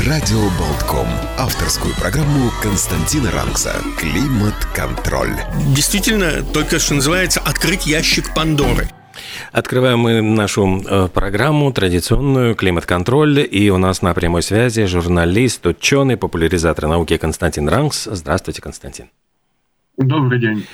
Радио Болтком. Авторскую программу Константина Ранкса «Климат-контроль». Действительно, только что называется «Открыть ящик Пандоры». Открываем мы нашу э, программу традиционную «Климат-контроль». И у нас на прямой связи журналист, ученый, популяризатор науки Константин Ранкс. Здравствуйте, Константин. Добрый день.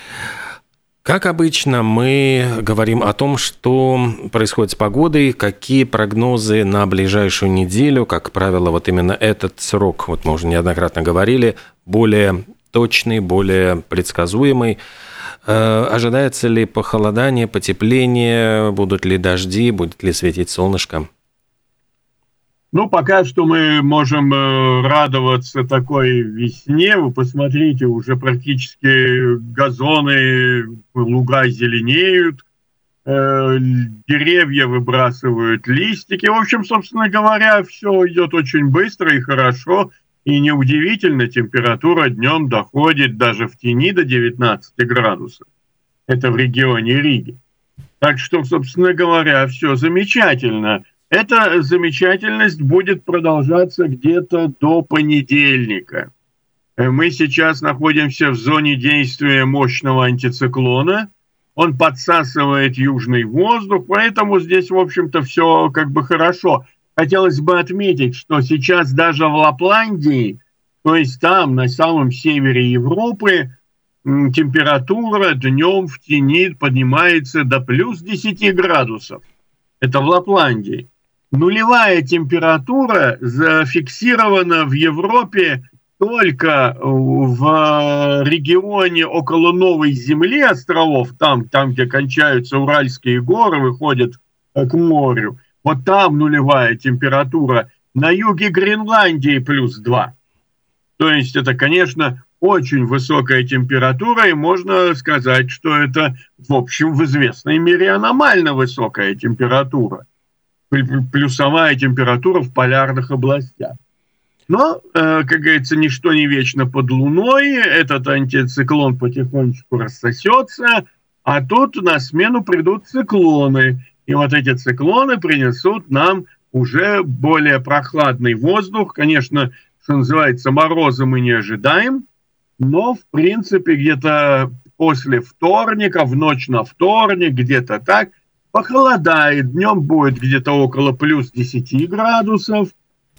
Как обычно, мы говорим о том, что происходит с погодой, какие прогнозы на ближайшую неделю. Как правило, вот именно этот срок, вот мы уже неоднократно говорили, более точный, более предсказуемый. Э, ожидается ли похолодание, потепление, будут ли дожди, будет ли светить солнышко? Ну, пока что мы можем э, радоваться такой весне. Вы посмотрите, уже практически газоны, луга зеленеют, э, деревья выбрасывают листики. В общем, собственно говоря, все идет очень быстро и хорошо. И неудивительно, температура днем доходит даже в тени до 19 градусов. Это в регионе Риги. Так что, собственно говоря, все замечательно. Эта замечательность будет продолжаться где-то до понедельника. Мы сейчас находимся в зоне действия мощного антициклона. Он подсасывает южный воздух, поэтому здесь, в общем-то, все как бы хорошо. Хотелось бы отметить, что сейчас даже в Лапландии, то есть там, на самом севере Европы, температура днем в тени поднимается до плюс 10 градусов. Это в Лапландии. Нулевая температура зафиксирована в Европе только в регионе около Новой Земли островов, там, там где кончаются Уральские горы, выходят э, к морю. Вот там нулевая температура. На юге Гренландии плюс 2. То есть это, конечно, очень высокая температура, и можно сказать, что это, в общем, в известной мере аномально высокая температура плюсовая температура в полярных областях. Но, э, как говорится, ничто не вечно под Луной, этот антициклон потихонечку рассосется, а тут на смену придут циклоны. И вот эти циклоны принесут нам уже более прохладный воздух. Конечно, что называется, мороза мы не ожидаем, но, в принципе, где-то после вторника, в ночь на вторник, где-то так, Похолодает, днем будет где-то около плюс 10 градусов,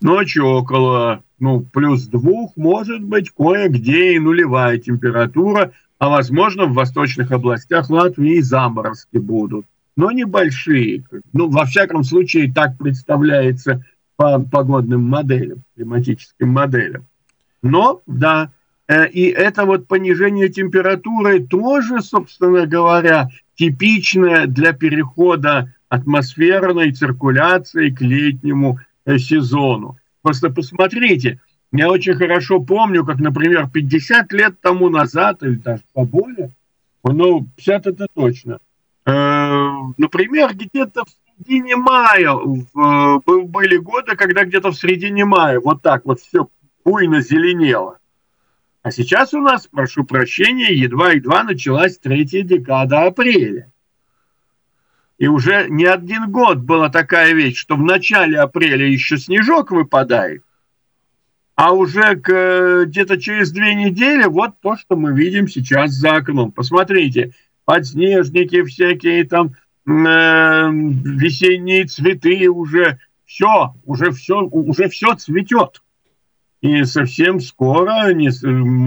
ночью около ну, плюс 2, может быть, кое-где и нулевая температура, а возможно в восточных областях Латвии заморозки будут, но небольшие. Ну, во всяком случае, так представляется по погодным моделям, климатическим моделям. Но, да, э, и это вот понижение температуры тоже, собственно говоря, типичная для перехода атмосферной циркуляции к летнему э, сезону. Просто посмотрите, я очень хорошо помню, как, например, 50 лет тому назад, или даже поболее, ну, 50 это точно, э, например, где-то в середине мая, в, были годы, когда где-то в середине мая вот так вот все буйно зеленело. А сейчас у нас, прошу прощения, едва-едва началась третья декада апреля. И уже не один год была такая вещь, что в начале апреля еще снежок выпадает, а уже где-то через две недели вот то, что мы видим сейчас за окном. Посмотрите, подснежники всякие там, э, весенние цветы уже, все, уже все, уже все цветет. И совсем скоро, не,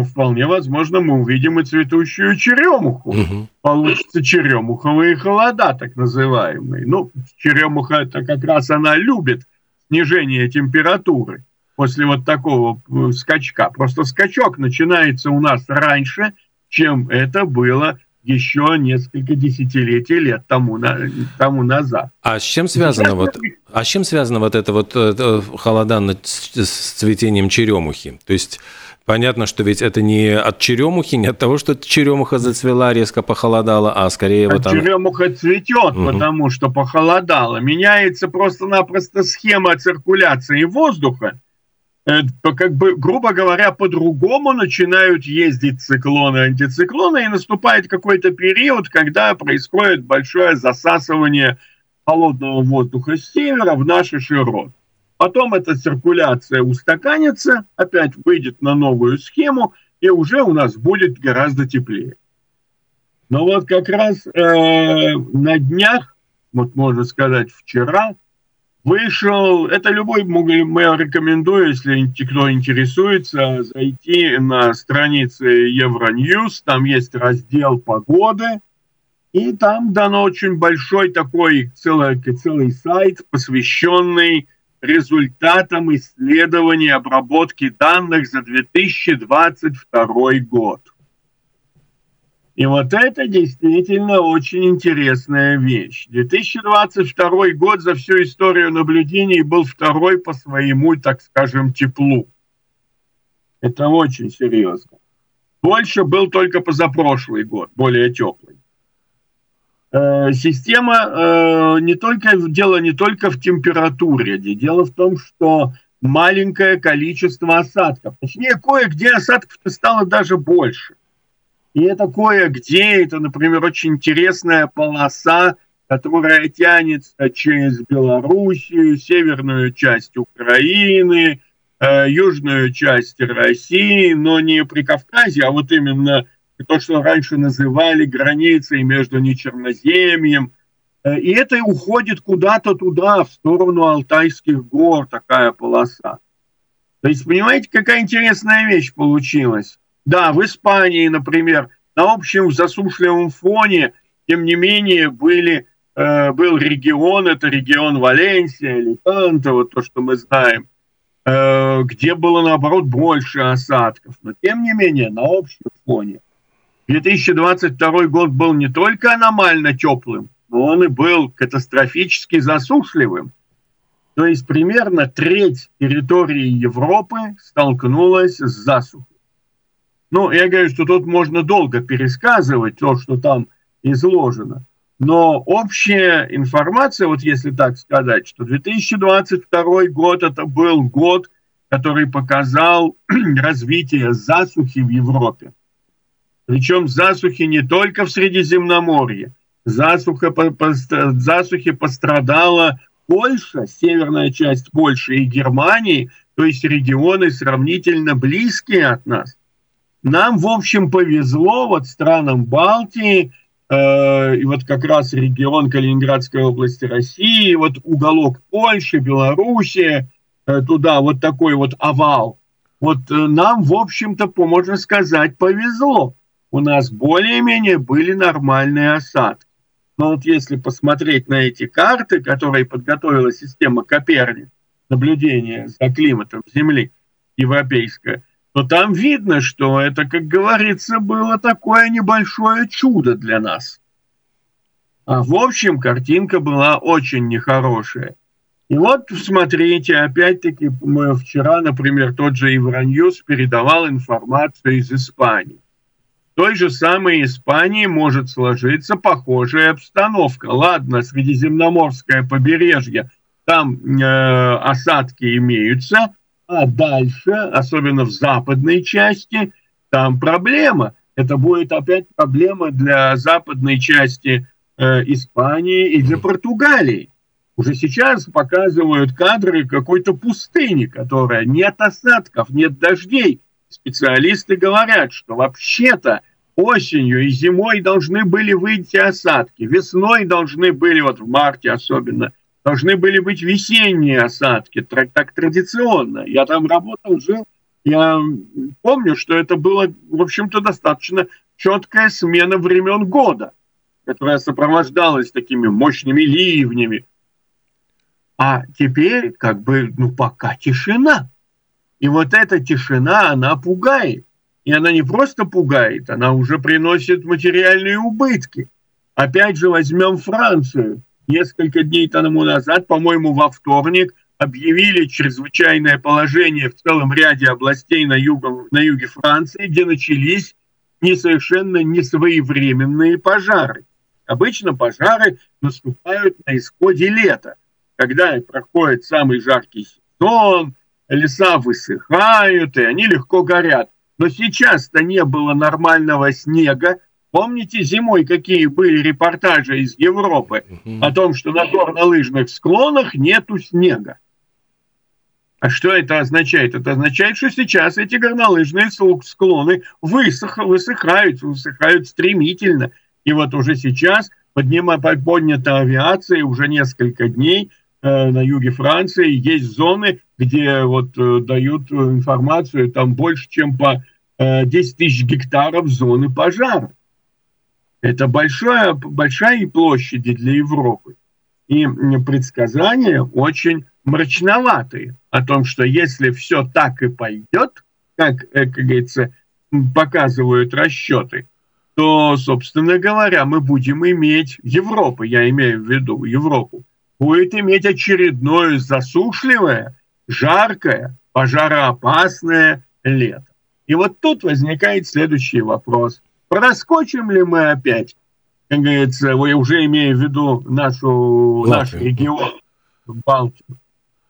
вполне возможно, мы увидим и цветущую черемуху. Угу. Получится черемуховые холода, так называемые. Ну, черемуха это как раз она любит снижение температуры после вот такого э, скачка. Просто скачок начинается у нас раньше, чем это было еще несколько десятилетий лет тому, на, тому назад. А с чем связано вот, а с чем связано вот это вот это холода с, с цветением черемухи? То есть Понятно, что ведь это не от черемухи, не от того, что черемуха зацвела, резко похолодала, а скорее а вот она... Черемуха цветет, угу. потому что похолодало. Меняется просто-напросто схема циркуляции воздуха. Э, как бы, грубо говоря, по-другому начинают ездить циклоны, антициклоны, и наступает какой-то период, когда происходит большое засасывание холодного воздуха с севера в наши широты. Потом эта циркуляция устаканится, опять выйдет на новую схему, и уже у нас будет гораздо теплее. Но вот как раз э, на днях, вот можно сказать вчера, вышел, это любой, мы рекомендую, если кто интересуется, зайти на страницы Евроньюз, там есть раздел «Погоды», и там дано очень большой такой целый, целый сайт, посвященный результатам исследований обработки данных за 2022 год. И вот это действительно очень интересная вещь. 2022 год за всю историю наблюдений был второй по своему, так скажем, теплу. Это очень серьезно. Больше был только позапрошлый год, более теплый. Э, система э, не только дело не только в температуре, дело в том, что маленькое количество осадков, точнее кое-где осадков стало даже больше. И это кое-где, это, например, очень интересная полоса, которая тянется через Белоруссию, северную часть Украины, э, южную часть России, но не при Кавказе, а вот именно то, что раньше называли границей между Нечерноземьем. Э, и это уходит куда-то туда, в сторону Алтайских гор, такая полоса. То есть, понимаете, какая интересная вещь получилась? Да, в Испании, например, на общем засушливом фоне, тем не менее, были, э, был регион, это регион Валенсия, Аликанте, вот то, что мы знаем, э, где было, наоборот, больше осадков. Но, тем не менее, на общем фоне – 2022 год был не только аномально теплым, но он и был катастрофически засушливым. То есть примерно треть территории Европы столкнулась с засухой. Ну, я говорю, что тут можно долго пересказывать то, что там изложено. Но общая информация, вот если так сказать, что 2022 год это был год, который показал развитие засухи в Европе. Причем засухи не только в Средиземноморье. Засуха, по, по, засухи пострадала Польша, северная часть Польши и Германии, то есть регионы сравнительно близкие от нас. Нам, в общем, повезло вот странам Балтии, э, и вот как раз регион Калининградской области России, вот уголок Польши, Белоруссии, э, туда вот такой вот овал. Вот э, нам, в общем-то, можно сказать, повезло у нас более-менее были нормальные осадки. Но вот если посмотреть на эти карты, которые подготовила система Коперник, наблюдения за климатом Земли европейская, то там видно, что это, как говорится, было такое небольшое чудо для нас. А в общем, картинка была очень нехорошая. И вот, смотрите, опять-таки, мы вчера, например, тот же Евроньюз передавал информацию из Испании той же самой Испании может сложиться похожая обстановка. Ладно, Средиземноморское побережье, там э, осадки имеются, а дальше, особенно в западной части, там проблема. Это будет опять проблема для западной части э, Испании и для Португалии. Уже сейчас показывают кадры какой-то пустыни, которая нет осадков, нет дождей, Специалисты говорят, что вообще-то осенью и зимой должны были выйти осадки, весной должны были, вот в марте особенно, должны были быть весенние осадки, так традиционно. Я там работал, жил, я помню, что это было, в общем-то, достаточно четкая смена времен года, которая сопровождалась такими мощными ливнями. А теперь как бы, ну, пока тишина. И вот эта тишина, она пугает. И она не просто пугает, она уже приносит материальные убытки. Опять же, возьмем Францию. Несколько дней тому назад, по-моему, во вторник, объявили чрезвычайное положение в целом ряде областей на, югом, на юге Франции, где начались не совершенно несвоевременные пожары. Обычно пожары наступают на исходе лета, когда проходит самый жаркий сезон, леса высыхают, и они легко горят. Но сейчас-то не было нормального снега. Помните зимой, какие были репортажи из Европы о том, что на горнолыжных склонах нету снега? А что это означает? Это означает, что сейчас эти горнолыжные склоны высох, высыхают, высыхают стремительно. И вот уже сейчас поднима, поднята авиация уже несколько дней э, на юге Франции. Есть зоны, где вот э, дают информацию, там больше, чем по э, 10 тысяч гектаров зоны пожара. Это большая, большая площадь для Европы. И предсказания очень мрачноватые о том, что если все так и пойдет, как, э, как говорится, показывают расчеты, то, собственно говоря, мы будем иметь, Европа, я имею в виду Европу, будет иметь очередное засушливое, жаркое, пожароопасное лето. И вот тут возникает следующий вопрос. Проскочим ли мы опять, как говорится, я уже имею в виду нашу, наш регион, Балтию,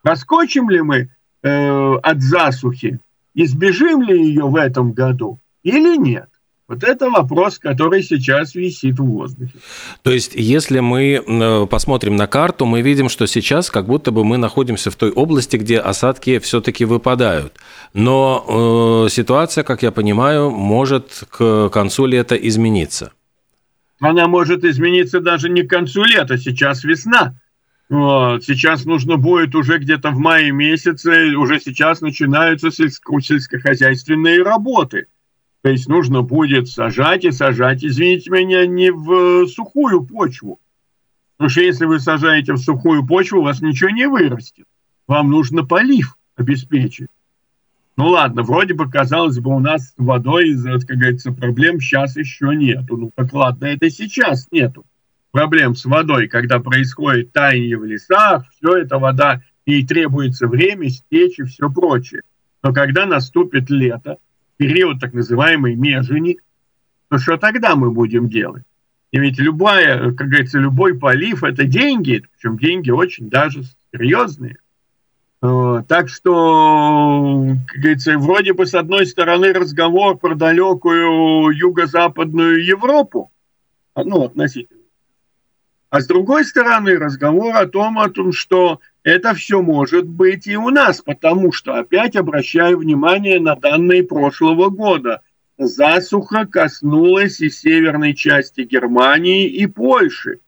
Проскочим ли мы э, от засухи, избежим ли ее в этом году или нет? Вот это вопрос, который сейчас висит в воздухе. То есть, если мы э, посмотрим на карту, мы видим, что сейчас как будто бы мы находимся в той области, где осадки все-таки выпадают. Но э, ситуация, как я понимаю, может к концу лета измениться. Она может измениться даже не к концу лета, сейчас весна. Вот. Сейчас нужно будет уже где-то в мае месяце, уже сейчас начинаются сельско- сельскохозяйственные работы. То есть нужно будет сажать и сажать, извините меня, не в сухую почву. Потому что если вы сажаете в сухую почву, у вас ничего не вырастет. Вам нужно полив обеспечить. Ну ладно, вроде бы, казалось бы, у нас с водой, как говорится, проблем сейчас еще нету. Ну так ладно, это сейчас нету проблем с водой, когда происходит таяние в лесах, все это вода, ей требуется время, стечь и все прочее. Но когда наступит лето, период так называемой межени, то что тогда мы будем делать? И ведь любая, как говорится, любой полив – это деньги, причем деньги очень даже серьезные. Э, так что, как говорится, вроде бы с одной стороны разговор про далекую юго-западную Европу, ну, относительно, а с другой стороны, разговор о том, о том, что это все может быть и у нас, потому что, опять обращаю внимание на данные прошлого года. Засуха коснулась и северной части Германии, и Польши.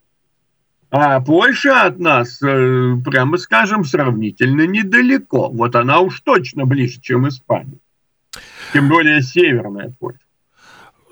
А Польша от нас, э, прямо скажем, сравнительно недалеко. Вот она уж точно ближе, чем Испания. Тем более северная Польша.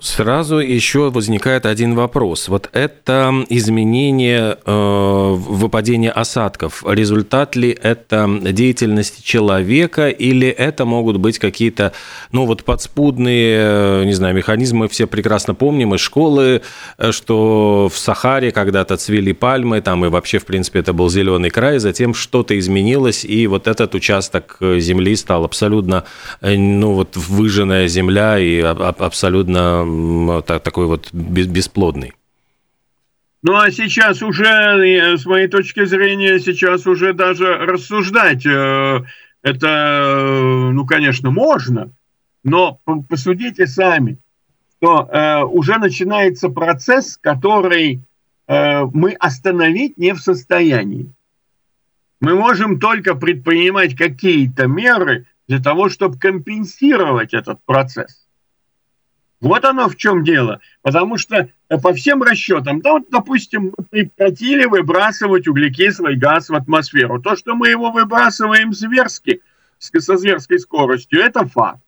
Сразу еще возникает один вопрос. Вот это изменение э, выпадения осадков, результат ли это деятельности человека или это могут быть какие-то, ну вот подспудные, э, не знаю, механизмы, все прекрасно помним из школы, э, что в Сахаре когда-то цвели пальмы, там и вообще, в принципе, это был зеленый край, затем что-то изменилось, и вот этот участок земли стал абсолютно, э, ну вот выжженная земля и абсолютно такой вот бесплодный. Ну а сейчас уже, с моей точки зрения, сейчас уже даже рассуждать э, это, ну, конечно, можно, но посудите сами, что э, уже начинается процесс, который э, мы остановить не в состоянии. Мы можем только предпринимать какие-то меры для того, чтобы компенсировать этот процесс. Вот оно в чем дело. Потому что э, по всем расчетам, да вот, допустим, мы прекратили выбрасывать углекислый газ в атмосферу. То, что мы его выбрасываем зверски, со зверской скоростью, это факт.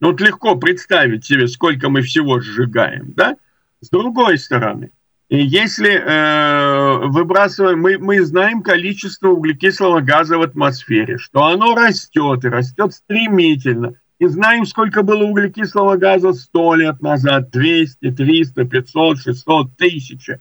Ну, вот легко представить себе, сколько мы всего сжигаем, да? С другой стороны, если э, выбрасываем, мы, мы знаем количество углекислого газа в атмосфере, что оно растет и растет стремительно – и знаем, сколько было углекислого газа сто лет назад, 200, 300, 500, 600, тысяча.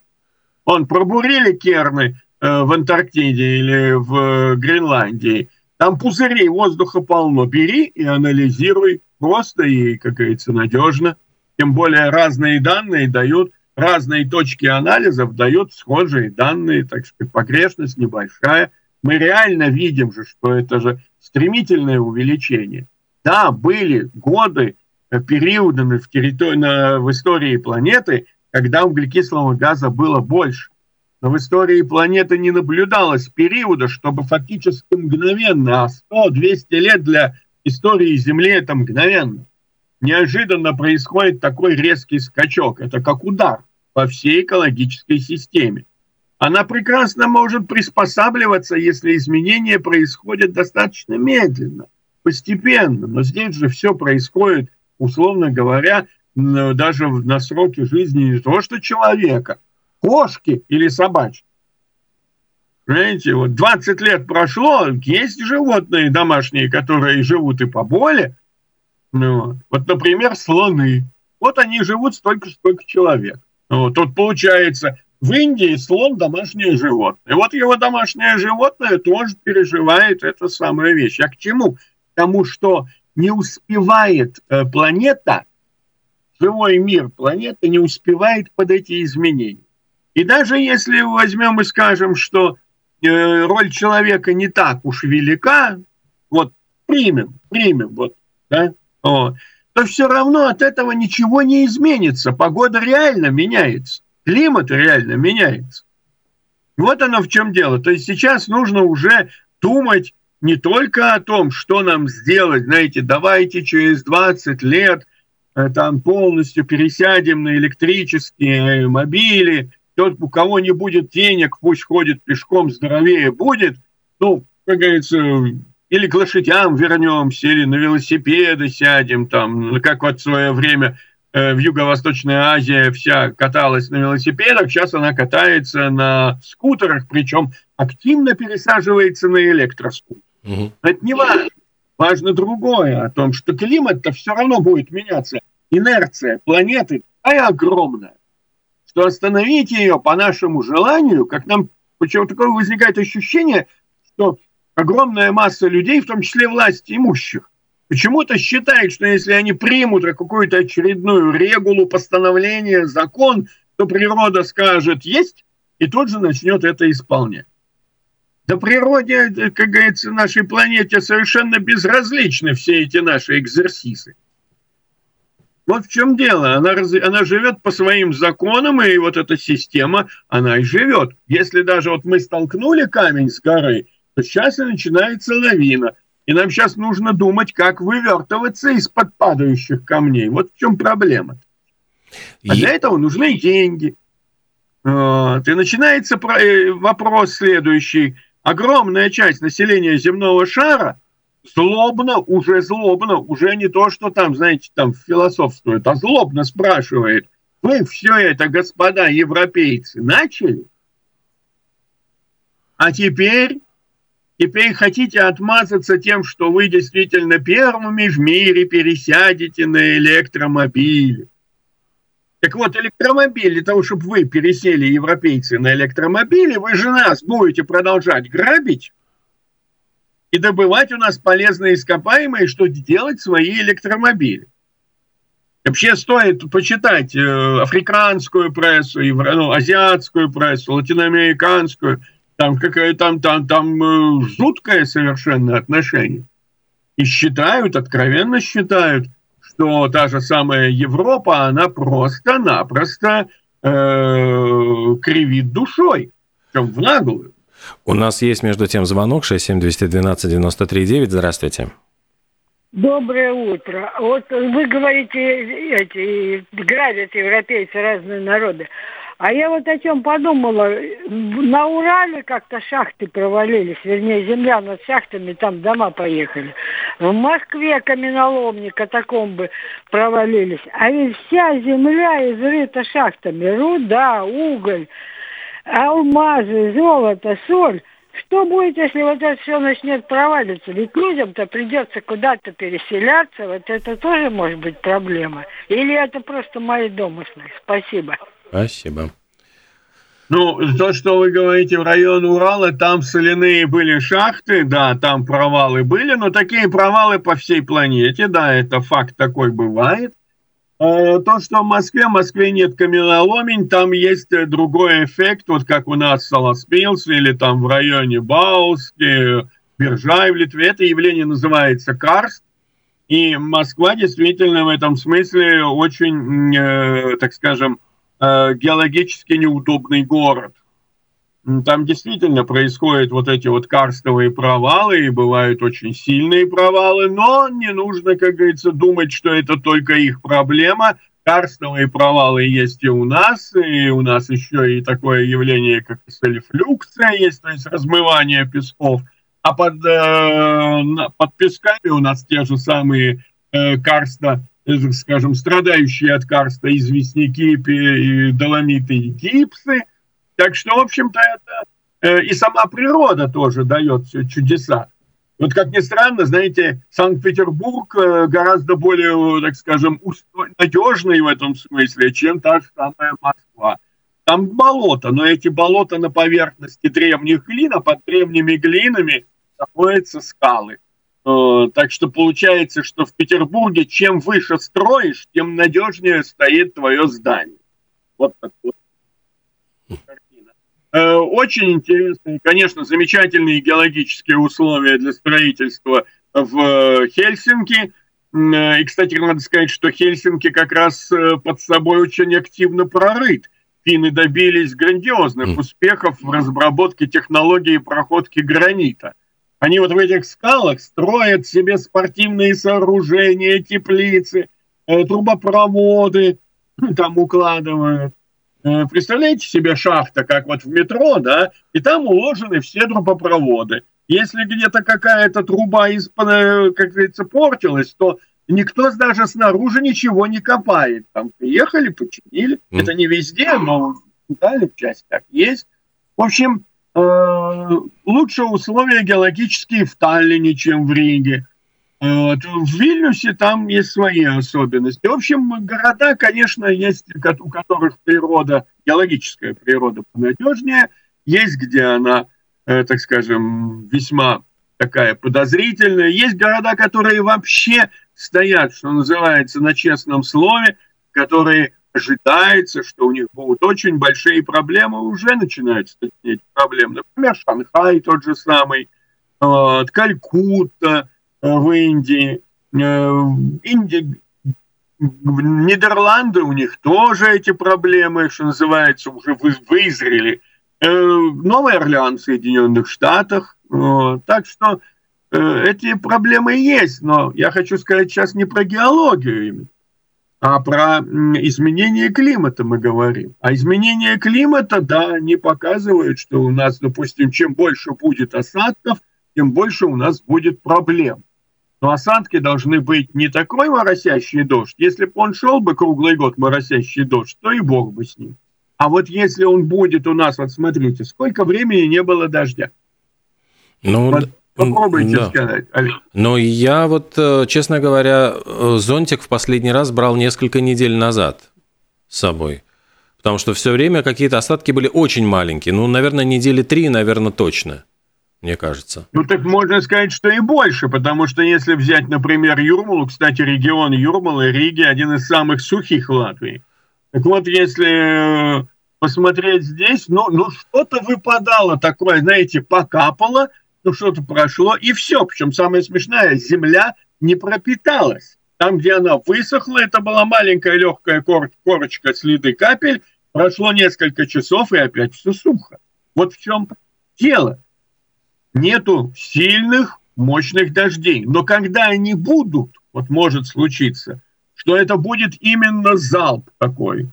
Он пробурили керны э, в Антарктиде или в Гренландии, там пузырей воздуха полно. Бери и анализируй просто и, как говорится, надежно. Тем более разные данные дают, разные точки анализов дают схожие данные, так сказать, погрешность небольшая. Мы реально видим же, что это же стремительное увеличение. Да, были годы, э, периоды в, территории, на, в истории планеты, когда углекислого газа было больше. Но в истории планеты не наблюдалось периода, чтобы фактически мгновенно, а 100-200 лет для истории Земли это мгновенно. Неожиданно происходит такой резкий скачок. Это как удар по всей экологической системе. Она прекрасно может приспосабливаться, если изменения происходят достаточно медленно постепенно. Но здесь же все происходит, условно говоря, даже на сроке жизни не то что человека, кошки или собачки. Понимаете, вот 20 лет прошло, есть животные домашние, которые живут и поболее. Ну, вот, например, слоны. Вот они живут столько, сколько человек. Вот, тут получается, в Индии слон домашнее животное. Вот его домашнее животное тоже переживает эту самую вещь. А к чему? Тому, что не успевает э, планета, живой мир планеты не успевает под эти изменения. И даже если возьмем и скажем, что э, роль человека не так уж велика, вот примем, примем, вот, да, о, то все равно от этого ничего не изменится. Погода реально меняется, климат реально меняется. Вот оно в чем дело. То есть сейчас нужно уже думать не только о том, что нам сделать, знаете, давайте через 20 лет э, там полностью пересядем на электрические э, мобили, тот, у кого не будет денег, пусть ходит пешком, здоровее будет, ну, как говорится, или к лошадям вернемся, или на велосипеды сядем, там, как вот в свое время э, в Юго-Восточной Азии вся каталась на велосипедах, сейчас она катается на скутерах, причем активно пересаживается на электроскутер. Угу. Это не важно. Важно другое, о том, что климат-то все равно будет меняться. Инерция планеты такая огромная, что остановить ее по нашему желанию, как нам почему такое возникает ощущение, что огромная масса людей, в том числе власти имущих, почему-то считает, что если они примут какую-то очередную регулу, постановление, закон, то природа скажет «есть», и тут же начнет это исполнять. Да природе, как говорится, нашей планете совершенно безразличны все эти наши экзерсисы. Вот в чем дело. Она, она живет по своим законам, и вот эта система, она и живет. Если даже вот мы столкнули камень с горы, то сейчас и начинается лавина. И нам сейчас нужно думать, как вывертываться из-под падающих камней. Вот в чем проблема. А и... для этого нужны деньги. Вот. И начинается э, вопрос следующий огромная часть населения земного шара злобно, уже злобно, уже не то, что там, знаете, там философствует, а злобно спрашивает, вы все это, господа европейцы, начали? А теперь, теперь хотите отмазаться тем, что вы действительно первыми в мире пересядете на электромобили. Так вот, электромобиль, для того, чтобы вы пересели, европейцы, на электромобили, вы же нас будете продолжать грабить и добывать у нас полезные ископаемые, что делать свои электромобили. Вообще стоит почитать э, африканскую прессу, евро, ну, азиатскую прессу, латиноамериканскую. Там какая там там там э, жуткое совершенно отношение. И считают, откровенно считают, что та же самая Европа, она просто-напросто э, кривит душой, чем в наглую. У нас есть, между тем, звонок 67212-93-9. Здравствуйте. Доброе утро. Вот вы говорите, эти, грабят европейцы разные народы. А я вот о чем подумала. На Урале как-то шахты провалились, вернее, земля над шахтами, там дома поехали. В Москве каменоломни, катакомбы провалились. А ведь вся земля изрыта шахтами. Руда, уголь, алмазы, золото, соль. Что будет, если вот это все начнет проваливаться? Ведь людям-то придется куда-то переселяться, вот это тоже может быть проблема. Или это просто мои домыслы? Спасибо. Спасибо. Ну, то, что вы говорите в район Урала, там соляные были шахты, да, там провалы были, но такие провалы по всей планете, да, это факт такой бывает. Э, то, что в Москве, в Москве нет каменоломень, там есть другой эффект, вот как у нас в Солоспилс или там в районе Бауски, Биржай в Литве, это явление называется карст, и Москва действительно в этом смысле очень, э, так скажем, Э, геологически неудобный город. Там действительно происходят вот эти вот карстовые провалы, и бывают очень сильные провалы, но не нужно, как говорится, думать, что это только их проблема. Карстовые провалы есть и у нас, и у нас еще и такое явление, как солифлюкция есть, то есть размывание песков. А под, э, под песками у нас те же самые э, карста Э, скажем, страдающие от карста известняки, и доломиты и гипсы. Так что, в общем-то, это э, и сама природа тоже дает чудеса. Вот как ни странно, знаете, Санкт-Петербург э, гораздо более, так скажем, надежный в этом смысле, чем та же самая Москва. Там болото, но эти болота на поверхности древних глин, а под древними глинами находятся скалы. Э, так что получается, что в Петербурге чем выше строишь, тем надежнее стоит твое здание. Вот картина. Э, очень интересные, конечно, замечательные геологические условия для строительства в Хельсинки. Э, и, кстати, надо сказать, что Хельсинки как раз под собой очень активно прорыт. Финны добились грандиозных успехов в разработке технологии проходки гранита – они вот в этих скалах строят себе спортивные сооружения, теплицы, э, трубопроводы там укладывают. Э, представляете себе шахта, как вот в метро, да, и там уложены все трубопроводы. Если где-то какая-то труба, из, э, как говорится, портилась, то никто даже снаружи ничего не копает. Там приехали, починили. Mm. Это не везде, но в Италии часть так есть. В общем, лучше условия геологические в Таллине, чем в Риге. Вот. В Вильнюсе там есть свои особенности. В общем, города, конечно, есть, у которых природа, геологическая природа понадежнее, есть, где она, э, так скажем, весьма такая подозрительная. Есть города, которые вообще стоят, что называется, на честном слове, которые ожидается, что у них будут очень большие проблемы, уже начинаются эти проблемы. Например, Шанхай тот же самый, вот, Калькутта э, в Индии, э, Индия, Нидерланды, у них тоже эти проблемы, что называется, уже вызрели. Э, Новый Орлеан в Соединенных Штатах. Так что эти проблемы есть, но я хочу сказать сейчас не про геологию именно а про изменение климата мы говорим. А изменение климата, да, они показывают, что у нас, допустим, чем больше будет осадков, тем больше у нас будет проблем. Но осадки должны быть не такой моросящий дождь. Если бы он шел бы круглый год моросящий дождь, то и бог бы с ним. А вот если он будет у нас, вот смотрите, сколько времени не было дождя. Ну, вот Попробуйте да. сказать. Но я вот, э, честно говоря, э, зонтик в последний раз брал несколько недель назад с собой. Потому что все время какие-то осадки были очень маленькие. Ну, наверное, недели три, наверное, точно, мне кажется. Ну, так можно сказать, что и больше, потому что если взять, например, Юрмалу, кстати, регион Юрмалы, Риги один из самых сухих в Латвии. Так вот, если э, посмотреть здесь, ну, ну что-то выпадало такое, знаете, покапало – ну что-то прошло, и все. Причем самое смешное, земля не пропиталась. Там, где она высохла, это была маленькая легкая кор корочка следы капель, прошло несколько часов, и опять все сухо. Вот в чем дело. Нету сильных, мощных дождей. Но когда они будут, вот может случиться, что это будет именно залп такой,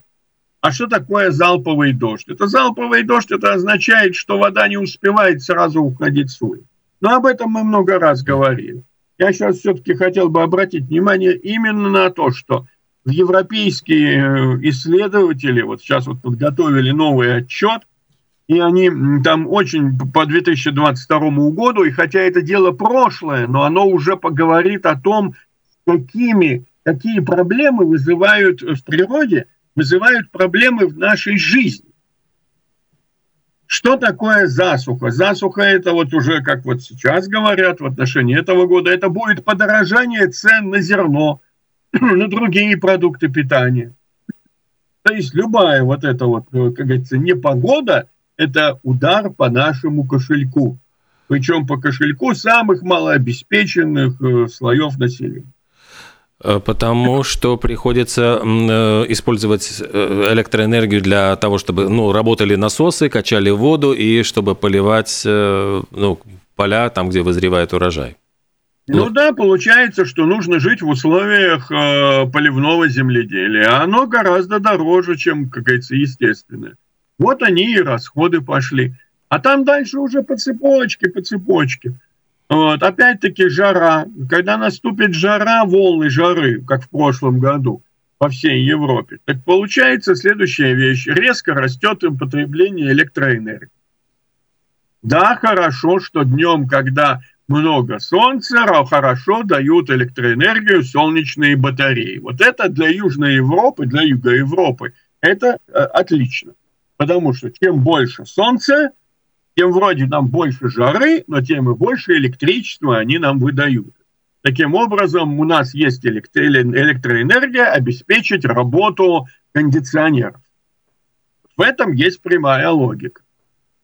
а что такое залповый дождь? Это залповый дождь, это означает, что вода не успевает сразу уходить с улиц. Но об этом мы много раз говорили. Я сейчас все-таки хотел бы обратить внимание именно на то, что европейские э, исследователи вот сейчас вот подготовили новый отчет, и они там очень по 2022 году, и хотя это дело прошлое, но оно уже поговорит о том, какими, какие проблемы вызывают в природе, вызывают проблемы в нашей жизни. Что такое засуха? Засуха это вот уже, как вот сейчас говорят в отношении этого года, это будет подорожание цен на зерно, на другие продукты питания. То есть любая вот эта вот, э, как говорится, непогода – это удар по нашему кошельку. Причем по кошельку самых малообеспеченных э, слоев населения. Э, потому что приходится использовать электроэнергию для того, чтобы ну, работали насосы, качали воду и чтобы поливать ну, поля там, где вызревает урожай. Ну, ну да, получается, что нужно жить в условиях э, поливного земледелия. А оно гораздо дороже, чем, как говорится, естественное. Вот они и расходы пошли. А там дальше уже по цепочке, по цепочке. Вот. Опять-таки жара. Когда наступит жара, волны жары, как в прошлом году по всей Европе, так получается следующая вещь. Резко растет потребление электроэнергии. Да, хорошо, что днем, когда много солнца, хорошо дают электроэнергию солнечные батареи. Вот это для Южной Европы, для Юга Европы, это э, отлично. Потому что чем больше солнца, тем вроде нам больше жары, но тем и больше электричества они нам выдают. Таким образом, у нас есть электроэнергия обеспечить работу кондиционеров. В этом есть прямая логика.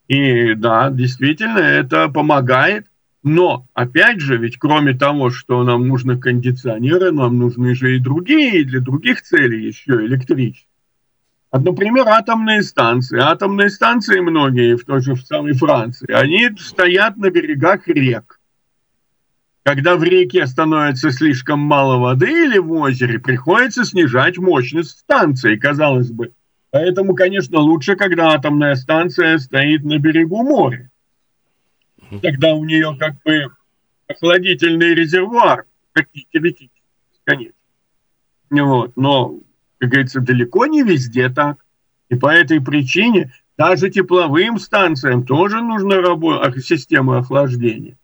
И да, действительно, это помогает но, опять же, ведь кроме того, что нам нужны кондиционеры, нам нужны же и другие, и для других целей еще электричество. Например, атомные станции. Атомные станции многие, в той же в самой Франции, они стоят на берегах рек. Когда в реке становится слишком мало воды или в озере, приходится снижать мощность станции, казалось бы. Поэтому, конечно, лучше, когда атомная станция стоит на берегу моря тогда у нее как бы охладительный резервуар теоретически конечно. Вот. Но, как говорится, далеко не везде так. И по этой причине даже тепловым станциям тоже нужна работа, система охлаждения.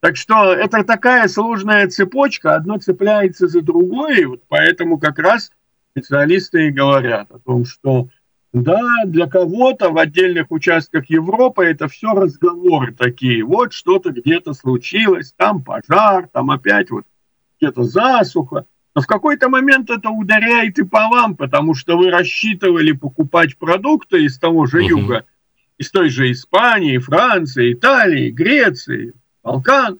Так что это такая сложная цепочка, одно цепляется за другое, и вот поэтому как раз специалисты и говорят о том, что да, для кого-то в отдельных участках Европы это все разговоры такие. Вот что-то где-то случилось, там пожар, там опять вот где-то засуха. Но в какой-то момент это ударяет и по вам, потому что вы рассчитывали покупать продукты из того же угу. юга, из той же Испании, Франции, Италии, Греции, Балкан.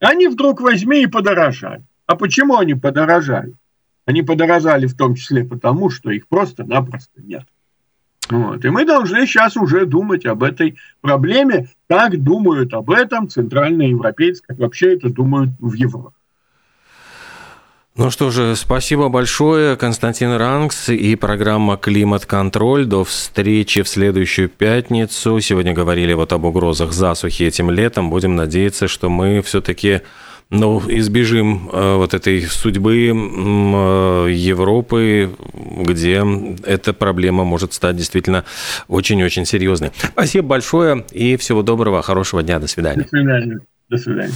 Они вдруг возьми и подорожали. А почему они подорожали? Они подорожали в том числе потому, что их просто-напросто нет. Вот. И мы должны сейчас уже думать об этой проблеме, как думают об этом центральноевропейцы, как вообще это думают в Европе. Ну что же, спасибо большое, Константин Ранкс и программа «Климат-контроль». До встречи в следующую пятницу. Сегодня говорили вот об угрозах засухи этим летом. Будем надеяться, что мы все-таки ну, избежим э, вот этой судьбы э, Европы, где эта проблема может стать действительно очень-очень серьезной. Спасибо большое и всего доброго, хорошего дня, до свидания. До свидания. До свидания.